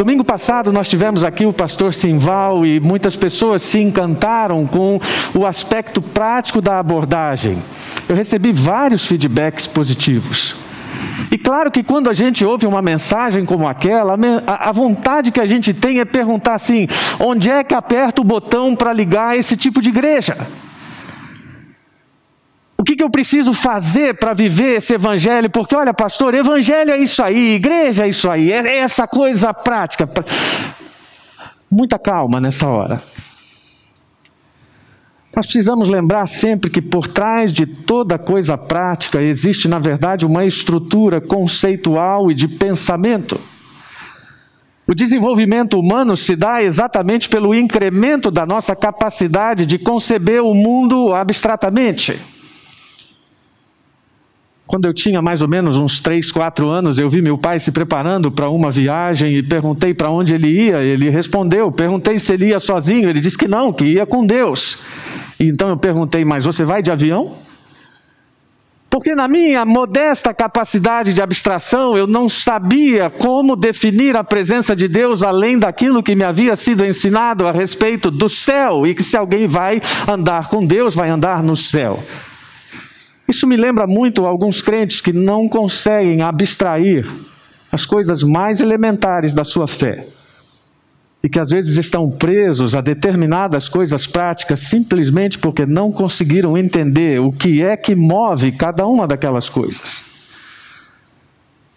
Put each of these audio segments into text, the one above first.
Domingo passado nós tivemos aqui o pastor Simval e muitas pessoas se encantaram com o aspecto prático da abordagem. Eu recebi vários feedbacks positivos. E claro que quando a gente ouve uma mensagem como aquela, a vontade que a gente tem é perguntar assim: onde é que aperta o botão para ligar esse tipo de igreja? O que, que eu preciso fazer para viver esse evangelho? Porque, olha, pastor, evangelho é isso aí, igreja é isso aí, é essa coisa prática. Muita calma nessa hora. Nós precisamos lembrar sempre que por trás de toda coisa prática existe, na verdade, uma estrutura conceitual e de pensamento. O desenvolvimento humano se dá exatamente pelo incremento da nossa capacidade de conceber o mundo abstratamente. Quando eu tinha mais ou menos uns 3, 4 anos, eu vi meu pai se preparando para uma viagem e perguntei para onde ele ia. Ele respondeu. Perguntei se ele ia sozinho. Ele disse que não, que ia com Deus. Então eu perguntei, mas você vai de avião? Porque na minha modesta capacidade de abstração, eu não sabia como definir a presença de Deus além daquilo que me havia sido ensinado a respeito do céu, e que se alguém vai andar com Deus, vai andar no céu. Isso me lembra muito alguns crentes que não conseguem abstrair as coisas mais elementares da sua fé. E que às vezes estão presos a determinadas coisas práticas simplesmente porque não conseguiram entender o que é que move cada uma daquelas coisas.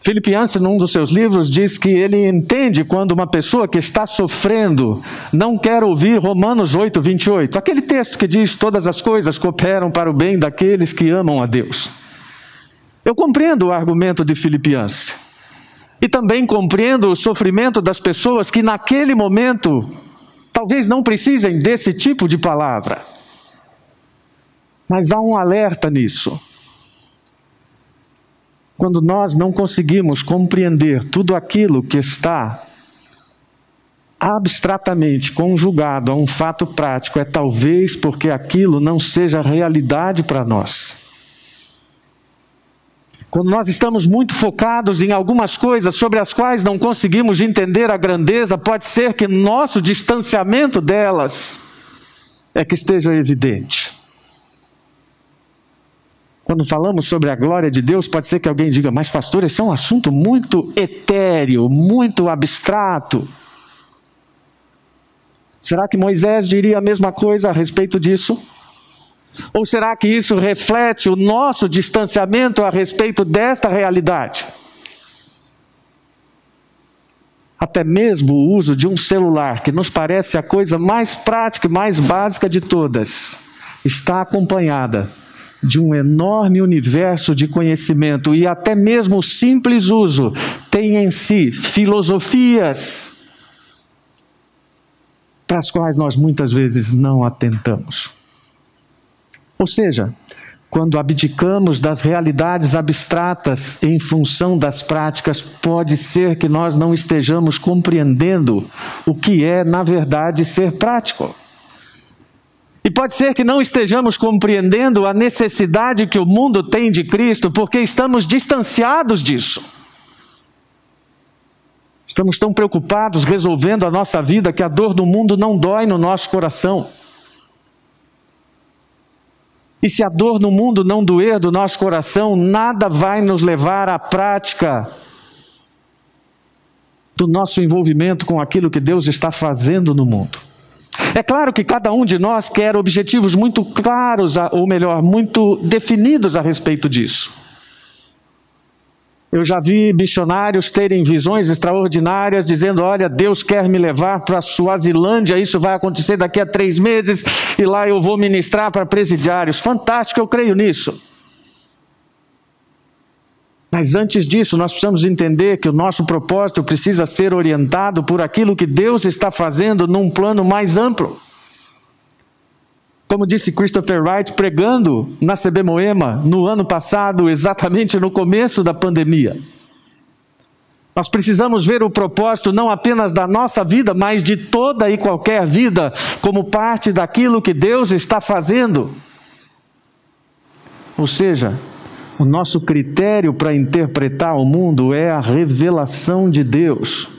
Philip Yancey, num dos seus livros, diz que ele entende quando uma pessoa que está sofrendo não quer ouvir Romanos 8, 28, aquele texto que diz: Todas as coisas cooperam para o bem daqueles que amam a Deus. Eu compreendo o argumento de Philip Yancey. E também compreendo o sofrimento das pessoas que naquele momento talvez não precisem desse tipo de palavra. Mas há um alerta nisso quando nós não conseguimos compreender tudo aquilo que está abstratamente conjugado a um fato prático, é talvez porque aquilo não seja realidade para nós. Quando nós estamos muito focados em algumas coisas sobre as quais não conseguimos entender a grandeza, pode ser que nosso distanciamento delas é que esteja evidente. Quando falamos sobre a glória de Deus, pode ser que alguém diga, mas pastor, esse é um assunto muito etéreo, muito abstrato. Será que Moisés diria a mesma coisa a respeito disso? Ou será que isso reflete o nosso distanciamento a respeito desta realidade? Até mesmo o uso de um celular, que nos parece a coisa mais prática e mais básica de todas, está acompanhada de um enorme universo de conhecimento e até mesmo o simples uso tem em si filosofias para as quais nós muitas vezes não atentamos. Ou seja, quando abdicamos das realidades abstratas em função das práticas, pode ser que nós não estejamos compreendendo o que é, na verdade, ser prático. Pode ser que não estejamos compreendendo a necessidade que o mundo tem de Cristo, porque estamos distanciados disso. Estamos tão preocupados resolvendo a nossa vida que a dor do mundo não dói no nosso coração. E se a dor no mundo não doer do nosso coração, nada vai nos levar à prática do nosso envolvimento com aquilo que Deus está fazendo no mundo. É claro que cada um de nós quer objetivos muito claros, ou melhor, muito definidos a respeito disso. Eu já vi missionários terem visões extraordinárias, dizendo: Olha, Deus quer me levar para a Suazilândia, isso vai acontecer daqui a três meses, e lá eu vou ministrar para presidiários. Fantástico, eu creio nisso. Mas antes disso, nós precisamos entender que o nosso propósito precisa ser orientado por aquilo que Deus está fazendo num plano mais amplo. Como disse Christopher Wright pregando na CB Moema no ano passado, exatamente no começo da pandemia. Nós precisamos ver o propósito não apenas da nossa vida, mas de toda e qualquer vida, como parte daquilo que Deus está fazendo. Ou seja, o nosso critério para interpretar o mundo é a revelação de Deus.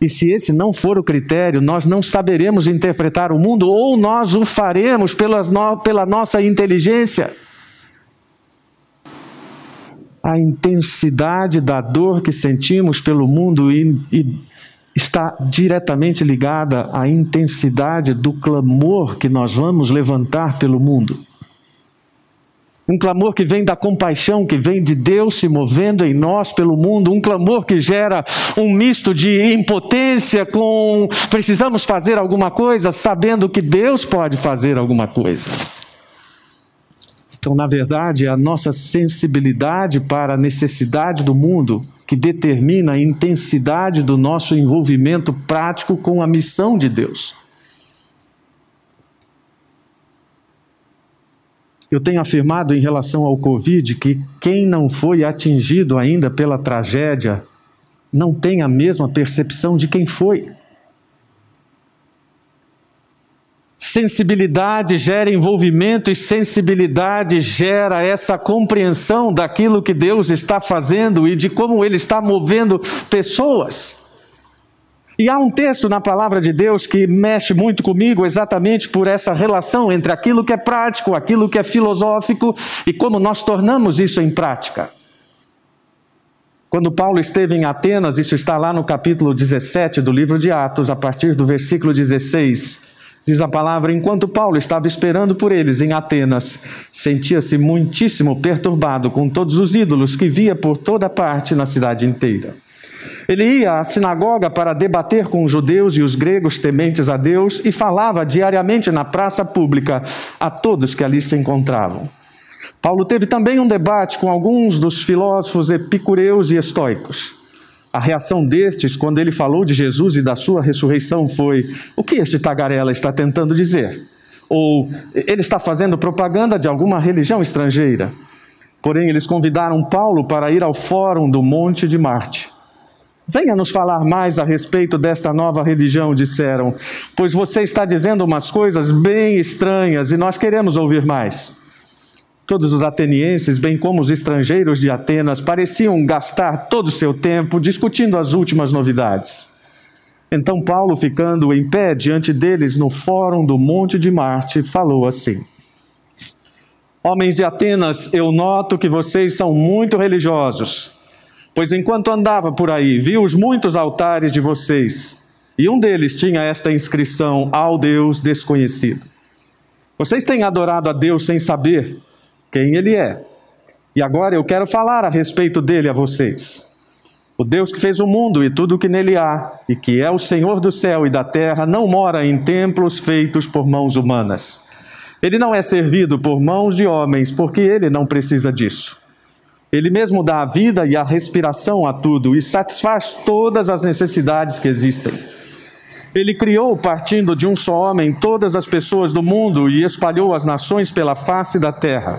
E se esse não for o critério, nós não saberemos interpretar o mundo ou nós o faremos pelas no, pela nossa inteligência. A intensidade da dor que sentimos pelo mundo e, e está diretamente ligada à intensidade do clamor que nós vamos levantar pelo mundo. Um clamor que vem da compaixão, que vem de Deus se movendo em nós pelo mundo. Um clamor que gera um misto de impotência com precisamos fazer alguma coisa, sabendo que Deus pode fazer alguma coisa. Então, na verdade, é a nossa sensibilidade para a necessidade do mundo que determina a intensidade do nosso envolvimento prático com a missão de Deus. Eu tenho afirmado em relação ao Covid que quem não foi atingido ainda pela tragédia não tem a mesma percepção de quem foi. Sensibilidade gera envolvimento e sensibilidade gera essa compreensão daquilo que Deus está fazendo e de como Ele está movendo pessoas. E há um texto na palavra de Deus que mexe muito comigo exatamente por essa relação entre aquilo que é prático, aquilo que é filosófico e como nós tornamos isso em prática. Quando Paulo esteve em Atenas, isso está lá no capítulo 17 do livro de Atos, a partir do versículo 16. Diz a palavra: enquanto Paulo estava esperando por eles em Atenas, sentia-se muitíssimo perturbado com todos os ídolos que via por toda parte na cidade inteira. Ele ia à sinagoga para debater com os judeus e os gregos tementes a Deus e falava diariamente na praça pública a todos que ali se encontravam. Paulo teve também um debate com alguns dos filósofos epicureus e estoicos. A reação destes, quando ele falou de Jesus e da sua ressurreição, foi: o que este tagarela está tentando dizer? Ou ele está fazendo propaganda de alguma religião estrangeira? Porém, eles convidaram Paulo para ir ao fórum do Monte de Marte. Venha nos falar mais a respeito desta nova religião, disseram, pois você está dizendo umas coisas bem estranhas e nós queremos ouvir mais. Todos os atenienses, bem como os estrangeiros de Atenas, pareciam gastar todo o seu tempo discutindo as últimas novidades. Então Paulo, ficando em pé diante deles no fórum do Monte de Marte, falou assim: Homens de Atenas, eu noto que vocês são muito religiosos. Pois enquanto andava por aí, vi os muitos altares de vocês, e um deles tinha esta inscrição: Ao Deus desconhecido. Vocês têm adorado a Deus sem saber quem Ele é. E agora eu quero falar a respeito dele a vocês. O Deus que fez o mundo e tudo o que nele há, e que é o Senhor do céu e da terra, não mora em templos feitos por mãos humanas. Ele não é servido por mãos de homens, porque ele não precisa disso. Ele mesmo dá a vida e a respiração a tudo e satisfaz todas as necessidades que existem. Ele criou, partindo de um só homem, todas as pessoas do mundo e espalhou as nações pela face da terra.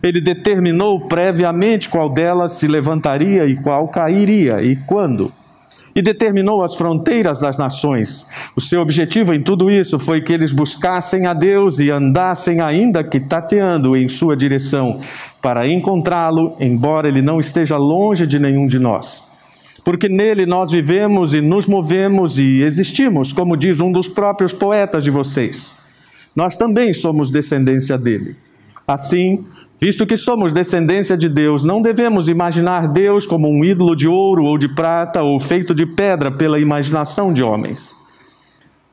Ele determinou previamente qual delas se levantaria e qual cairia e quando e determinou as fronteiras das nações. O seu objetivo em tudo isso foi que eles buscassem a Deus e andassem, ainda que tateando, em sua direção, para encontrá-lo, embora ele não esteja longe de nenhum de nós. Porque nele nós vivemos e nos movemos e existimos, como diz um dos próprios poetas de vocês. Nós também somos descendência dele. Assim, Visto que somos descendência de Deus, não devemos imaginar Deus como um ídolo de ouro ou de prata ou feito de pedra pela imaginação de homens.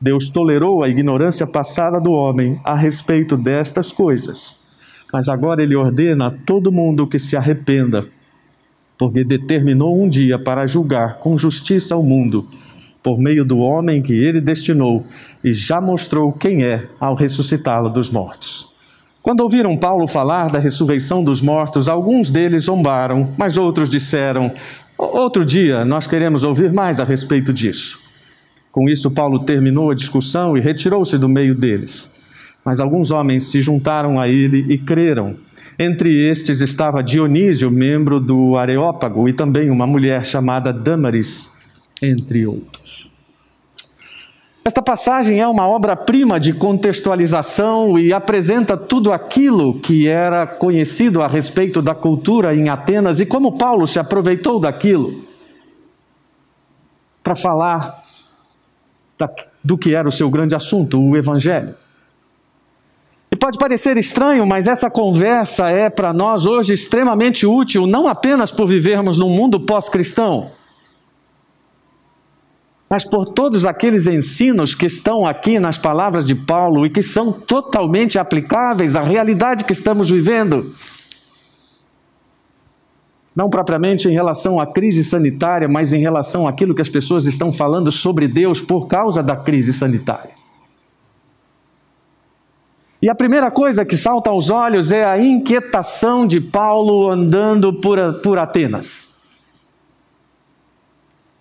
Deus tolerou a ignorância passada do homem a respeito destas coisas, mas agora ele ordena a todo mundo que se arrependa, porque determinou um dia para julgar com justiça o mundo, por meio do homem que ele destinou, e já mostrou quem é ao ressuscitá-lo dos mortos. Quando ouviram Paulo falar da ressurreição dos mortos, alguns deles zombaram, mas outros disseram: Outro dia nós queremos ouvir mais a respeito disso. Com isso, Paulo terminou a discussão e retirou-se do meio deles. Mas alguns homens se juntaram a ele e creram. Entre estes estava Dionísio, membro do Areópago, e também uma mulher chamada Damaris, entre outros. Esta passagem é uma obra-prima de contextualização e apresenta tudo aquilo que era conhecido a respeito da cultura em Atenas e como Paulo se aproveitou daquilo para falar do que era o seu grande assunto, o Evangelho. Pode parecer estranho, mas essa conversa é para nós hoje extremamente útil, não apenas por vivermos num mundo pós-cristão, mas por todos aqueles ensinos que estão aqui nas palavras de Paulo e que são totalmente aplicáveis à realidade que estamos vivendo. Não propriamente em relação à crise sanitária, mas em relação àquilo que as pessoas estão falando sobre Deus por causa da crise sanitária. E a primeira coisa que salta aos olhos é a inquietação de Paulo andando por, por Atenas.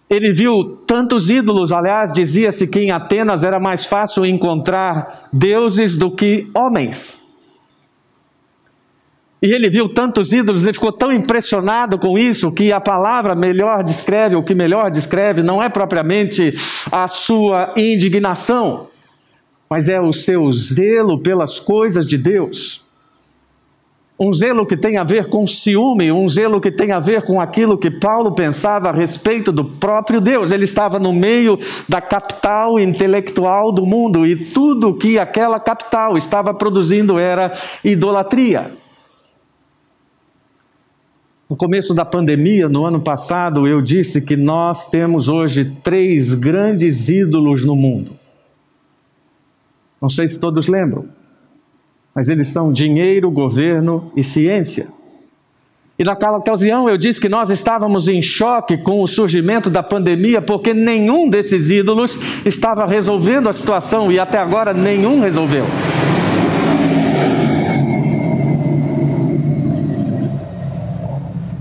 Ele viu tantos ídolos, aliás, dizia-se que em Atenas era mais fácil encontrar deuses do que homens. E ele viu tantos ídolos, ele ficou tão impressionado com isso que a palavra melhor descreve, o que melhor descreve, não é propriamente a sua indignação, mas é o seu zelo pelas coisas de Deus. Um zelo que tem a ver com ciúme, um zelo que tem a ver com aquilo que Paulo pensava a respeito do próprio Deus. Ele estava no meio da capital intelectual do mundo e tudo que aquela capital estava produzindo era idolatria. No começo da pandemia, no ano passado, eu disse que nós temos hoje três grandes ídolos no mundo. Não sei se todos lembram, mas eles são dinheiro, governo e ciência. E naquela ocasião eu disse que nós estávamos em choque com o surgimento da pandemia, porque nenhum desses ídolos estava resolvendo a situação e até agora nenhum resolveu.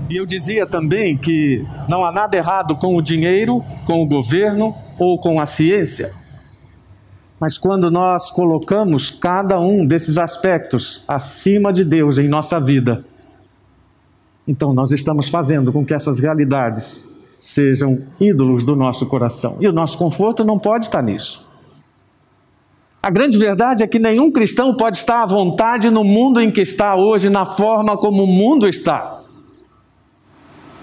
E eu dizia também que não há nada errado com o dinheiro, com o governo ou com a ciência. Mas quando nós colocamos cada um desses aspectos acima de Deus em nossa vida, então nós estamos fazendo com que essas realidades sejam ídolos do nosso coração. E o nosso conforto não pode estar nisso. A grande verdade é que nenhum cristão pode estar à vontade no mundo em que está hoje, na forma como o mundo está.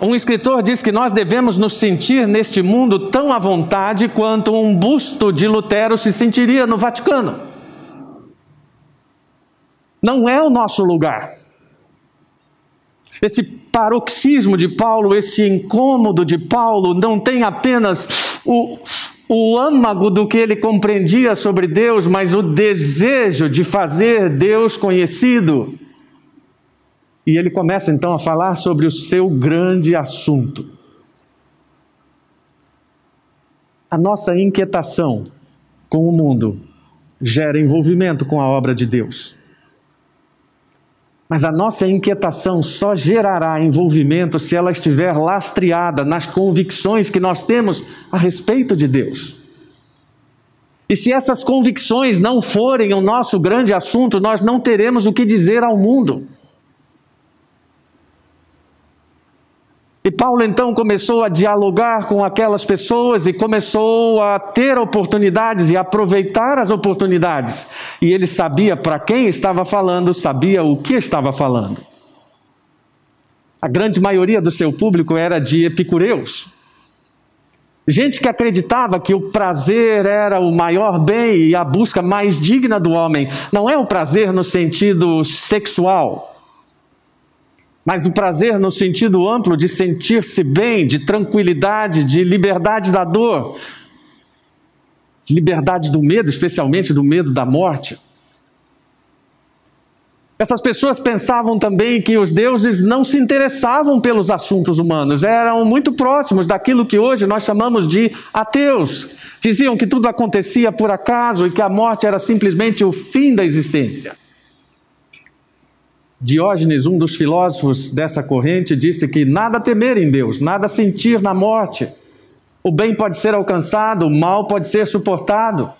Um escritor diz que nós devemos nos sentir neste mundo tão à vontade quanto um busto de Lutero se sentiria no Vaticano. Não é o nosso lugar. Esse paroxismo de Paulo, esse incômodo de Paulo, não tem apenas o, o âmago do que ele compreendia sobre Deus, mas o desejo de fazer Deus conhecido. E ele começa então a falar sobre o seu grande assunto. A nossa inquietação com o mundo gera envolvimento com a obra de Deus. Mas a nossa inquietação só gerará envolvimento se ela estiver lastreada nas convicções que nós temos a respeito de Deus. E se essas convicções não forem o nosso grande assunto, nós não teremos o que dizer ao mundo. E Paulo então começou a dialogar com aquelas pessoas e começou a ter oportunidades e aproveitar as oportunidades. E ele sabia para quem estava falando, sabia o que estava falando. A grande maioria do seu público era de epicureus. Gente que acreditava que o prazer era o maior bem e a busca mais digna do homem. Não é o prazer no sentido sexual mas o prazer no sentido amplo de sentir-se bem, de tranquilidade, de liberdade da dor, de liberdade do medo, especialmente do medo da morte. Essas pessoas pensavam também que os deuses não se interessavam pelos assuntos humanos, eram muito próximos daquilo que hoje nós chamamos de ateus. Diziam que tudo acontecia por acaso e que a morte era simplesmente o fim da existência. Diógenes, um dos filósofos dessa corrente, disse que nada temer em Deus, nada sentir na morte. O bem pode ser alcançado, o mal pode ser suportado.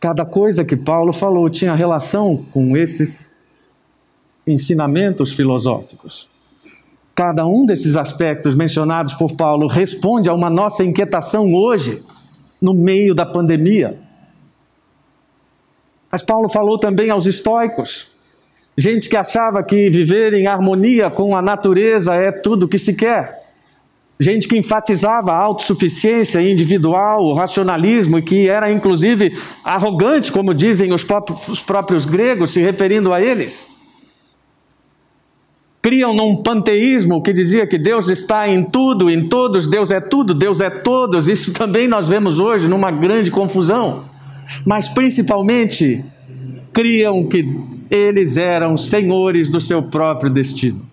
Cada coisa que Paulo falou tinha relação com esses ensinamentos filosóficos. Cada um desses aspectos mencionados por Paulo responde a uma nossa inquietação hoje, no meio da pandemia. Mas Paulo falou também aos estoicos, gente que achava que viver em harmonia com a natureza é tudo o que se quer. gente que enfatizava a autossuficiência individual, o racionalismo, e que era inclusive arrogante, como dizem os próprios, os próprios gregos, se referindo a eles. Criam num panteísmo que dizia que Deus está em tudo, em todos, Deus é tudo, Deus é todos. Isso também nós vemos hoje numa grande confusão. Mas principalmente, criam que eles eram senhores do seu próprio destino.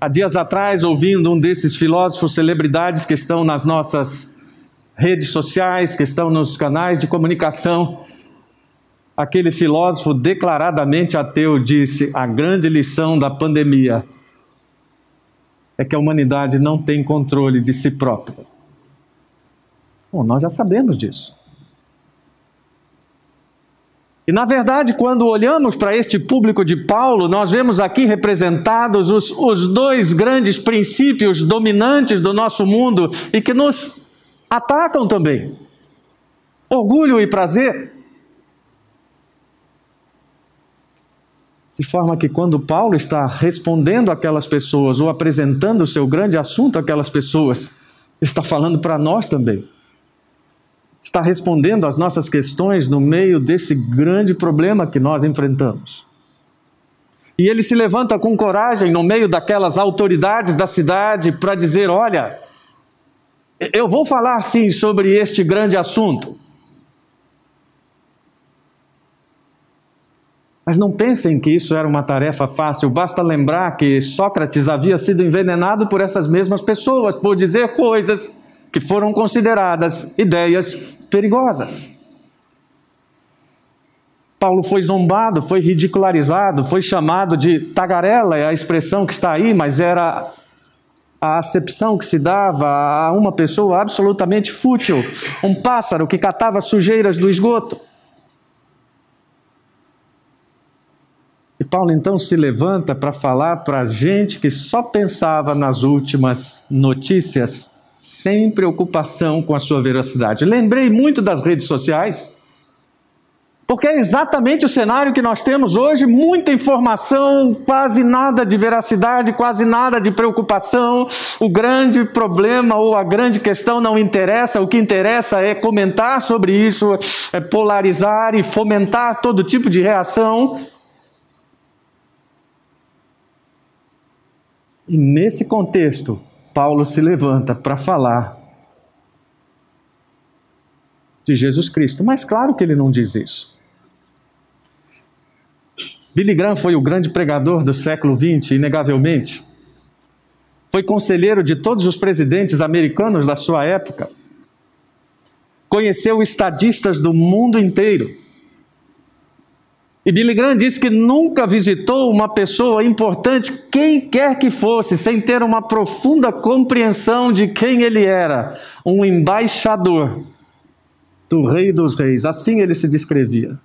Há dias atrás, ouvindo um desses filósofos celebridades que estão nas nossas redes sociais, que estão nos canais de comunicação, aquele filósofo declaradamente ateu disse: a grande lição da pandemia é que a humanidade não tem controle de si própria. Bom, nós já sabemos disso. E na verdade, quando olhamos para este público de Paulo, nós vemos aqui representados os, os dois grandes princípios dominantes do nosso mundo e que nos atacam também: orgulho e prazer. De forma que quando Paulo está respondendo aquelas pessoas ou apresentando o seu grande assunto àquelas pessoas, está falando para nós também está respondendo às nossas questões no meio desse grande problema que nós enfrentamos. E ele se levanta com coragem no meio daquelas autoridades da cidade para dizer: Olha, eu vou falar sim sobre este grande assunto. Mas não pensem que isso era uma tarefa fácil, basta lembrar que Sócrates havia sido envenenado por essas mesmas pessoas, por dizer coisas que foram consideradas ideias perigosas. Paulo foi zombado, foi ridicularizado, foi chamado de tagarela, é a expressão que está aí, mas era a acepção que se dava a uma pessoa absolutamente fútil, um pássaro que catava sujeiras do esgoto. E Paulo então se levanta para falar para gente que só pensava nas últimas notícias sem preocupação com a sua veracidade. Lembrei muito das redes sociais, porque é exatamente o cenário que nós temos hoje: muita informação, quase nada de veracidade, quase nada de preocupação. O grande problema ou a grande questão não interessa, o que interessa é comentar sobre isso, é polarizar e fomentar todo tipo de reação. E nesse contexto, Paulo se levanta para falar de Jesus Cristo. Mas claro que ele não diz isso. Billy Graham foi o grande pregador do século XX, inegavelmente. Foi conselheiro de todos os presidentes americanos da sua época. Conheceu estadistas do mundo inteiro e Billy Graham disse que nunca visitou uma pessoa importante, quem quer que fosse, sem ter uma profunda compreensão de quem ele era, um embaixador do Rei dos Reis. Assim ele se descrevia.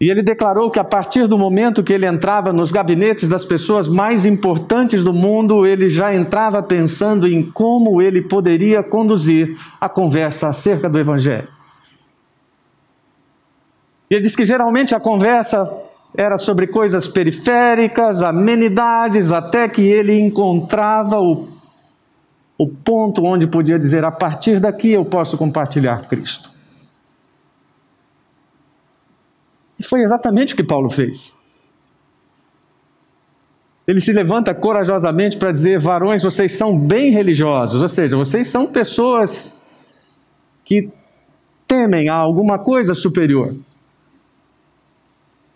E ele declarou que a partir do momento que ele entrava nos gabinetes das pessoas mais importantes do mundo, ele já entrava pensando em como ele poderia conduzir a conversa acerca do Evangelho. E ele diz que geralmente a conversa era sobre coisas periféricas, amenidades, até que ele encontrava o, o ponto onde podia dizer: a partir daqui eu posso compartilhar Cristo. E foi exatamente o que Paulo fez. Ele se levanta corajosamente para dizer: varões, vocês são bem religiosos, ou seja, vocês são pessoas que temem a alguma coisa superior.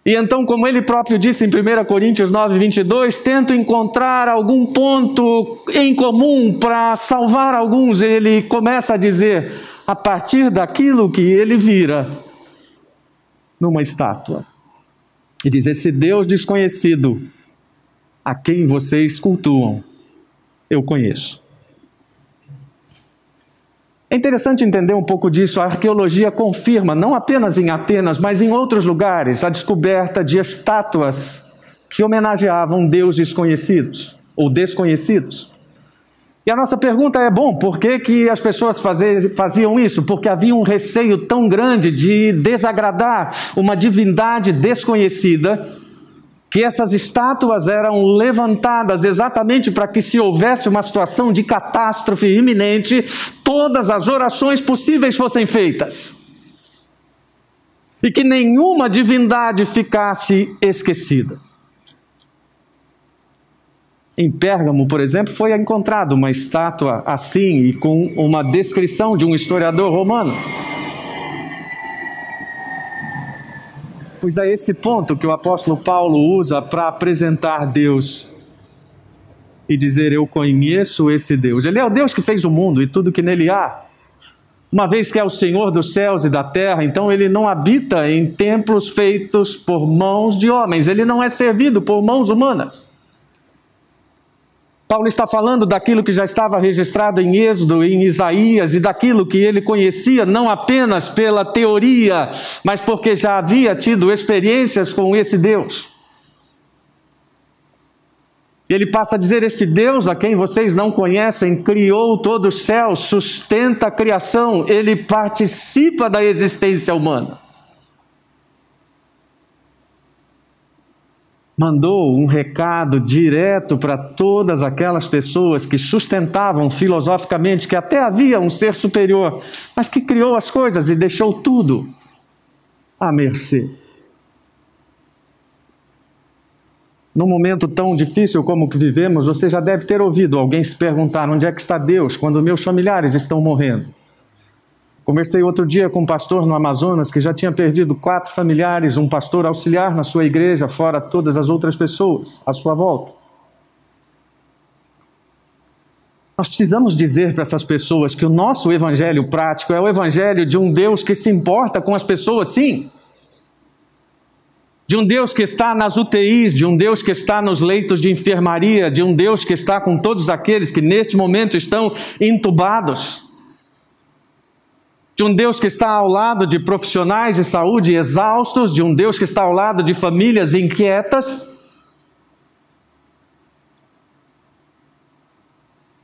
E então, como ele próprio disse em 1 Coríntios 9, 22, tento encontrar algum ponto em comum para salvar alguns. Ele começa a dizer, a partir daquilo que ele vira numa estátua. E diz: Esse Deus desconhecido a quem vocês cultuam, eu conheço. É interessante entender um pouco disso. A arqueologia confirma, não apenas em Atenas, mas em outros lugares, a descoberta de estátuas que homenageavam deuses conhecidos ou desconhecidos. E a nossa pergunta é: bom, por que, que as pessoas faziam isso? Porque havia um receio tão grande de desagradar uma divindade desconhecida que essas estátuas eram levantadas exatamente para que, se houvesse uma situação de catástrofe iminente, todas as orações possíveis fossem feitas. E que nenhuma divindade ficasse esquecida. Em Pérgamo, por exemplo, foi encontrada uma estátua assim e com uma descrição de um historiador romano. Pois é esse ponto que o apóstolo Paulo usa para apresentar Deus e dizer: Eu conheço esse Deus. Ele é o Deus que fez o mundo e tudo que nele há. Uma vez que é o Senhor dos céus e da terra, então ele não habita em templos feitos por mãos de homens, ele não é servido por mãos humanas. Paulo está falando daquilo que já estava registrado em Êxodo, em Isaías, e daquilo que ele conhecia não apenas pela teoria, mas porque já havia tido experiências com esse Deus. Ele passa a dizer: Este Deus a quem vocês não conhecem criou todo o céu, sustenta a criação, ele participa da existência humana. Mandou um recado direto para todas aquelas pessoas que sustentavam filosoficamente que até havia um ser superior, mas que criou as coisas e deixou tudo à mercê. Num momento tão difícil como o que vivemos, você já deve ter ouvido alguém se perguntar: onde é que está Deus quando meus familiares estão morrendo? Conversei outro dia com um pastor no Amazonas que já tinha perdido quatro familiares, um pastor auxiliar na sua igreja, fora todas as outras pessoas à sua volta. Nós precisamos dizer para essas pessoas que o nosso evangelho prático é o evangelho de um Deus que se importa com as pessoas, sim. De um Deus que está nas UTIs, de um Deus que está nos leitos de enfermaria, de um Deus que está com todos aqueles que neste momento estão entubados de um Deus que está ao lado de profissionais de saúde exaustos, de um Deus que está ao lado de famílias inquietas.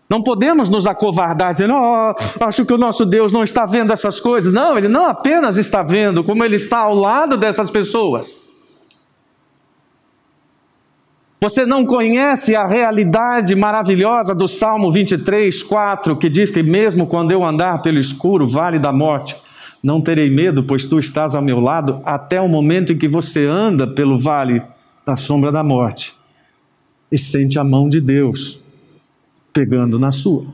Não podemos nos acovardar dizendo, oh, acho que o nosso Deus não está vendo essas coisas. Não, ele não apenas está vendo, como ele está ao lado dessas pessoas. Você não conhece a realidade maravilhosa do Salmo 23, 4, que diz que mesmo quando eu andar pelo escuro, vale da morte, não terei medo, pois tu estás ao meu lado, até o momento em que você anda pelo vale da sombra da morte e sente a mão de Deus pegando na sua.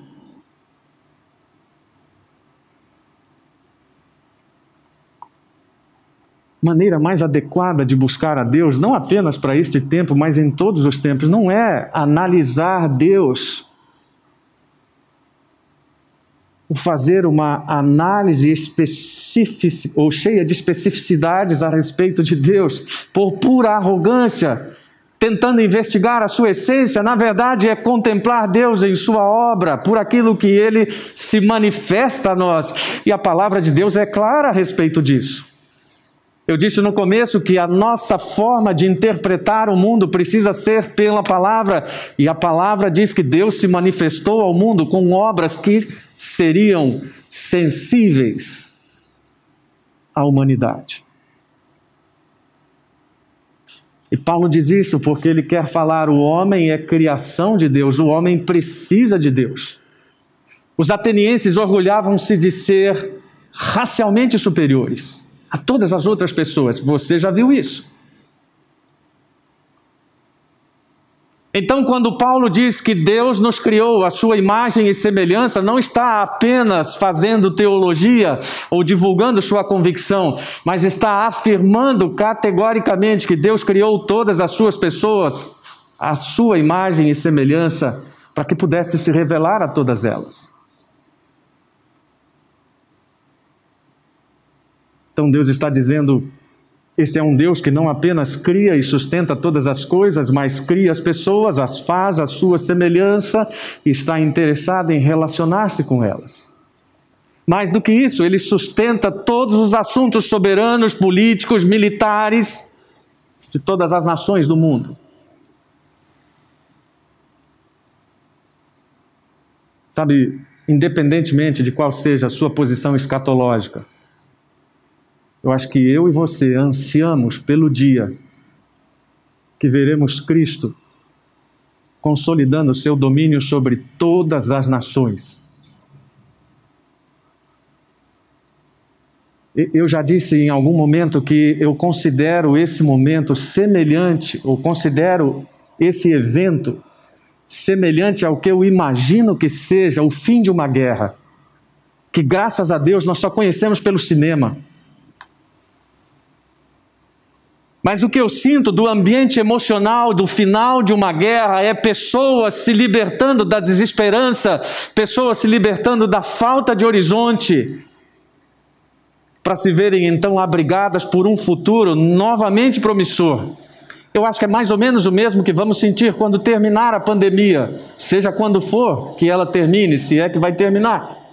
Maneira mais adequada de buscar a Deus, não apenas para este tempo, mas em todos os tempos, não é analisar Deus, fazer uma análise específica ou cheia de especificidades a respeito de Deus, por pura arrogância, tentando investigar a sua essência, na verdade é contemplar Deus em sua obra, por aquilo que ele se manifesta a nós. E a palavra de Deus é clara a respeito disso. Eu disse no começo que a nossa forma de interpretar o mundo precisa ser pela palavra, e a palavra diz que Deus se manifestou ao mundo com obras que seriam sensíveis à humanidade. E Paulo diz isso porque ele quer falar: o homem é criação de Deus, o homem precisa de Deus. Os atenienses orgulhavam-se de ser racialmente superiores a todas as outras pessoas. Você já viu isso. Então, quando Paulo diz que Deus nos criou a sua imagem e semelhança, não está apenas fazendo teologia ou divulgando sua convicção, mas está afirmando categoricamente que Deus criou todas as suas pessoas a sua imagem e semelhança para que pudesse se revelar a todas elas. Então Deus está dizendo: esse é um Deus que não apenas cria e sustenta todas as coisas, mas cria as pessoas, as faz à sua semelhança e está interessado em relacionar-se com elas. Mais do que isso, ele sustenta todos os assuntos soberanos, políticos, militares de todas as nações do mundo. Sabe, independentemente de qual seja a sua posição escatológica, eu acho que eu e você ansiamos pelo dia que veremos Cristo consolidando seu domínio sobre todas as nações. Eu já disse em algum momento que eu considero esse momento semelhante, ou considero esse evento semelhante ao que eu imagino que seja o fim de uma guerra, que graças a Deus nós só conhecemos pelo cinema. Mas o que eu sinto do ambiente emocional do final de uma guerra é pessoas se libertando da desesperança, pessoas se libertando da falta de horizonte, para se verem então abrigadas por um futuro novamente promissor. Eu acho que é mais ou menos o mesmo que vamos sentir quando terminar a pandemia, seja quando for que ela termine, se é que vai terminar.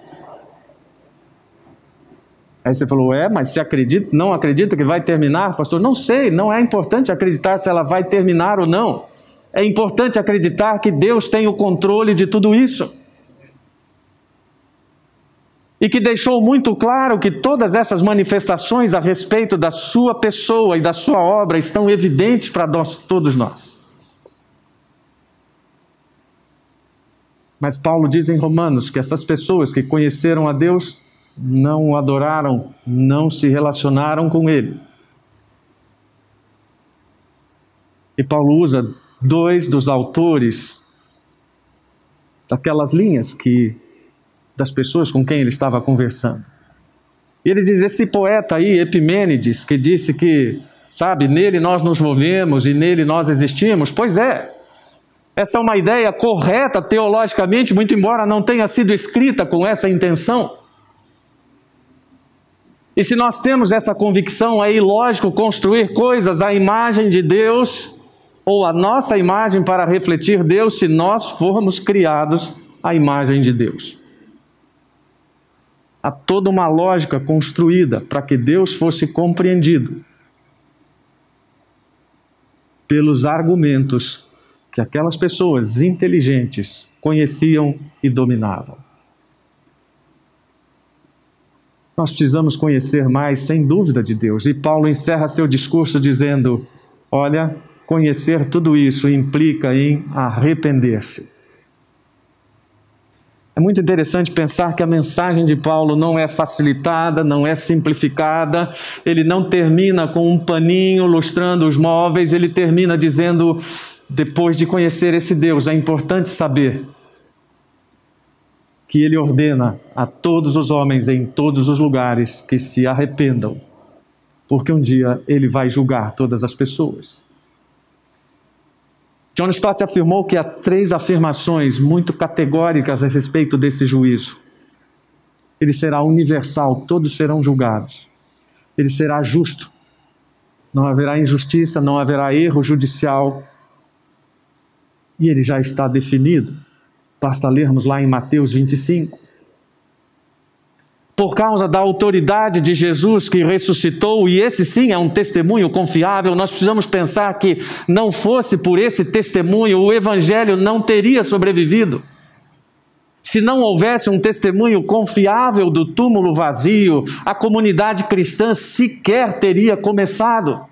Aí você falou, é, mas se acredita, não acredita que vai terminar, pastor? Não sei, não é importante acreditar se ela vai terminar ou não. É importante acreditar que Deus tem o controle de tudo isso. E que deixou muito claro que todas essas manifestações a respeito da sua pessoa e da sua obra estão evidentes para nós, todos nós. Mas Paulo diz em Romanos que essas pessoas que conheceram a Deus não o adoraram, não se relacionaram com ele. E Paulo usa dois dos autores daquelas linhas que das pessoas com quem ele estava conversando. E ele diz: esse poeta aí, Epimênides, que disse que, sabe, nele nós nos movemos e nele nós existimos, pois é. Essa é uma ideia correta teologicamente, muito embora não tenha sido escrita com essa intenção. E se nós temos essa convicção, é ilógico construir coisas à imagem de Deus ou a nossa imagem para refletir Deus se nós formos criados à imagem de Deus. Há toda uma lógica construída para que Deus fosse compreendido pelos argumentos que aquelas pessoas inteligentes conheciam e dominavam. Nós precisamos conhecer mais, sem dúvida, de Deus. E Paulo encerra seu discurso dizendo: Olha, conhecer tudo isso implica em arrepender-se. É muito interessante pensar que a mensagem de Paulo não é facilitada, não é simplificada, ele não termina com um paninho lustrando os móveis, ele termina dizendo: depois de conhecer esse Deus, é importante saber que ele ordena a todos os homens em todos os lugares que se arrependam, porque um dia ele vai julgar todas as pessoas. John Stott afirmou que há três afirmações muito categóricas a respeito desse juízo. Ele será universal, todos serão julgados. Ele será justo. Não haverá injustiça, não haverá erro judicial. E ele já está definido. Basta lermos lá em Mateus 25. Por causa da autoridade de Jesus que ressuscitou, e esse sim é um testemunho confiável, nós precisamos pensar que não fosse por esse testemunho, o Evangelho não teria sobrevivido. Se não houvesse um testemunho confiável do túmulo vazio, a comunidade cristã sequer teria começado.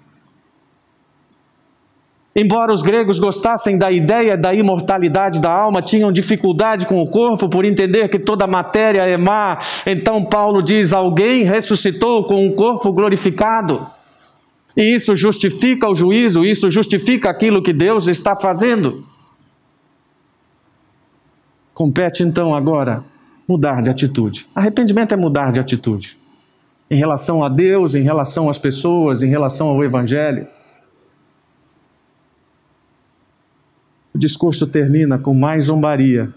Embora os gregos gostassem da ideia da imortalidade da alma, tinham dificuldade com o corpo por entender que toda matéria é má. Então Paulo diz: alguém ressuscitou com um corpo glorificado. E isso justifica o juízo, isso justifica aquilo que Deus está fazendo. Compete então agora mudar de atitude. Arrependimento é mudar de atitude. Em relação a Deus, em relação às pessoas, em relação ao Evangelho. O discurso termina com mais zombaria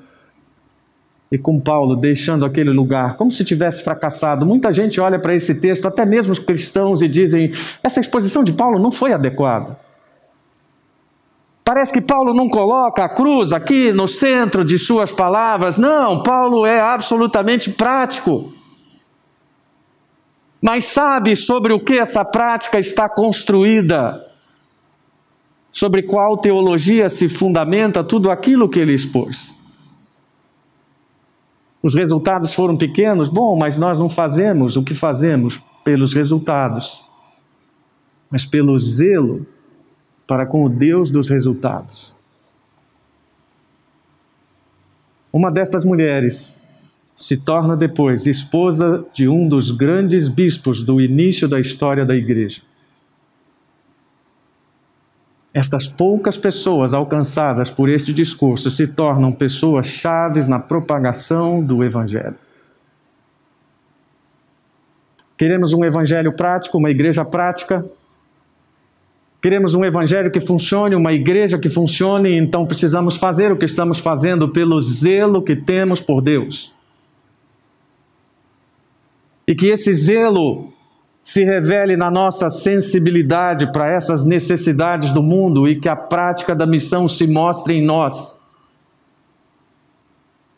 e com Paulo deixando aquele lugar como se tivesse fracassado. Muita gente olha para esse texto, até mesmo os cristãos, e dizem: essa exposição de Paulo não foi adequada. Parece que Paulo não coloca a cruz aqui no centro de suas palavras. Não, Paulo é absolutamente prático. Mas sabe sobre o que essa prática está construída sobre qual teologia se fundamenta tudo aquilo que ele expôs. Os resultados foram pequenos? Bom, mas nós não fazemos o que fazemos pelos resultados, mas pelo zelo para com o Deus dos resultados. Uma destas mulheres se torna depois esposa de um dos grandes bispos do início da história da igreja. Estas poucas pessoas alcançadas por este discurso se tornam pessoas chaves na propagação do Evangelho. Queremos um Evangelho prático, uma igreja prática. Queremos um Evangelho que funcione, uma igreja que funcione, então precisamos fazer o que estamos fazendo pelo zelo que temos por Deus. E que esse zelo se revele na nossa sensibilidade para essas necessidades do mundo e que a prática da missão se mostre em nós.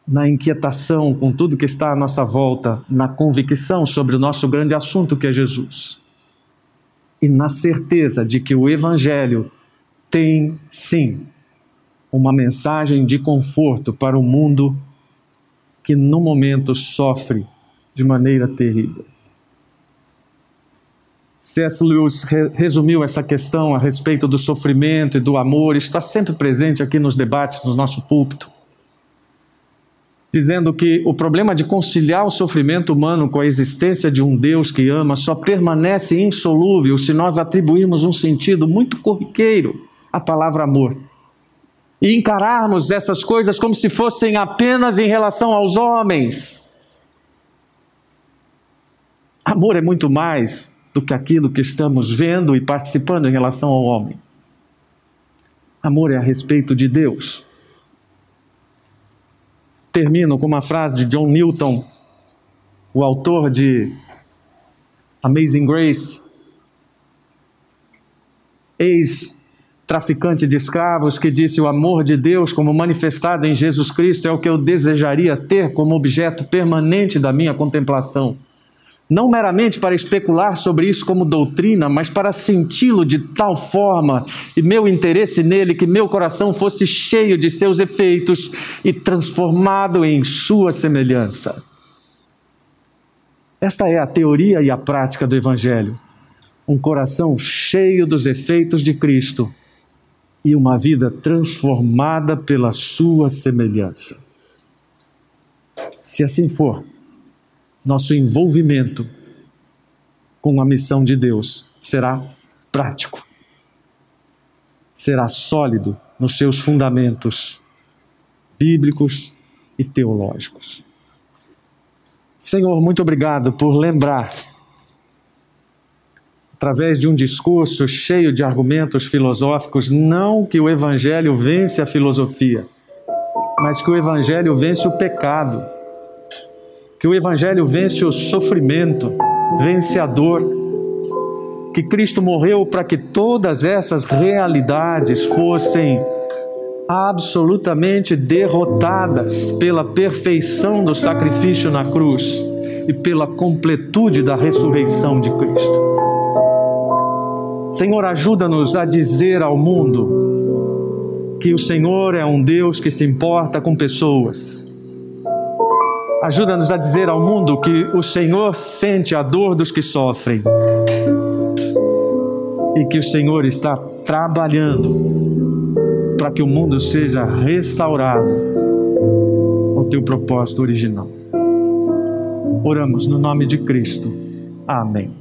Na inquietação com tudo que está à nossa volta, na convicção sobre o nosso grande assunto que é Jesus. E na certeza de que o Evangelho tem, sim, uma mensagem de conforto para o mundo que no momento sofre de maneira terrível. C.S. Lewis resumiu essa questão a respeito do sofrimento e do amor, está sempre presente aqui nos debates do nosso púlpito, dizendo que o problema de conciliar o sofrimento humano com a existência de um Deus que ama só permanece insolúvel se nós atribuirmos um sentido muito corriqueiro à palavra amor. E encararmos essas coisas como se fossem apenas em relação aos homens. Amor é muito mais do que aquilo que estamos vendo e participando em relação ao homem. Amor é a respeito de Deus. Termino com uma frase de John Newton, o autor de Amazing Grace, ex-traficante de escravos, que disse: O amor de Deus, como manifestado em Jesus Cristo, é o que eu desejaria ter como objeto permanente da minha contemplação não meramente para especular sobre isso como doutrina, mas para senti-lo de tal forma e meu interesse nele que meu coração fosse cheio de seus efeitos e transformado em sua semelhança. Esta é a teoria e a prática do Evangelho. Um coração cheio dos efeitos de Cristo e uma vida transformada pela sua semelhança. Se assim for, nosso envolvimento com a missão de Deus será prático, será sólido nos seus fundamentos bíblicos e teológicos. Senhor, muito obrigado por lembrar, através de um discurso cheio de argumentos filosóficos, não que o Evangelho vence a filosofia, mas que o Evangelho vence o pecado que o Evangelho vence o sofrimento, vence a dor, que Cristo morreu para que todas essas realidades fossem absolutamente derrotadas pela perfeição do sacrifício na cruz e pela completude da ressurreição de Cristo. Senhor, ajuda-nos a dizer ao mundo que o Senhor é um Deus que se importa com pessoas Ajuda-nos a dizer ao mundo que o Senhor sente a dor dos que sofrem e que o Senhor está trabalhando para que o mundo seja restaurado ao teu propósito original. Oramos no nome de Cristo. Amém.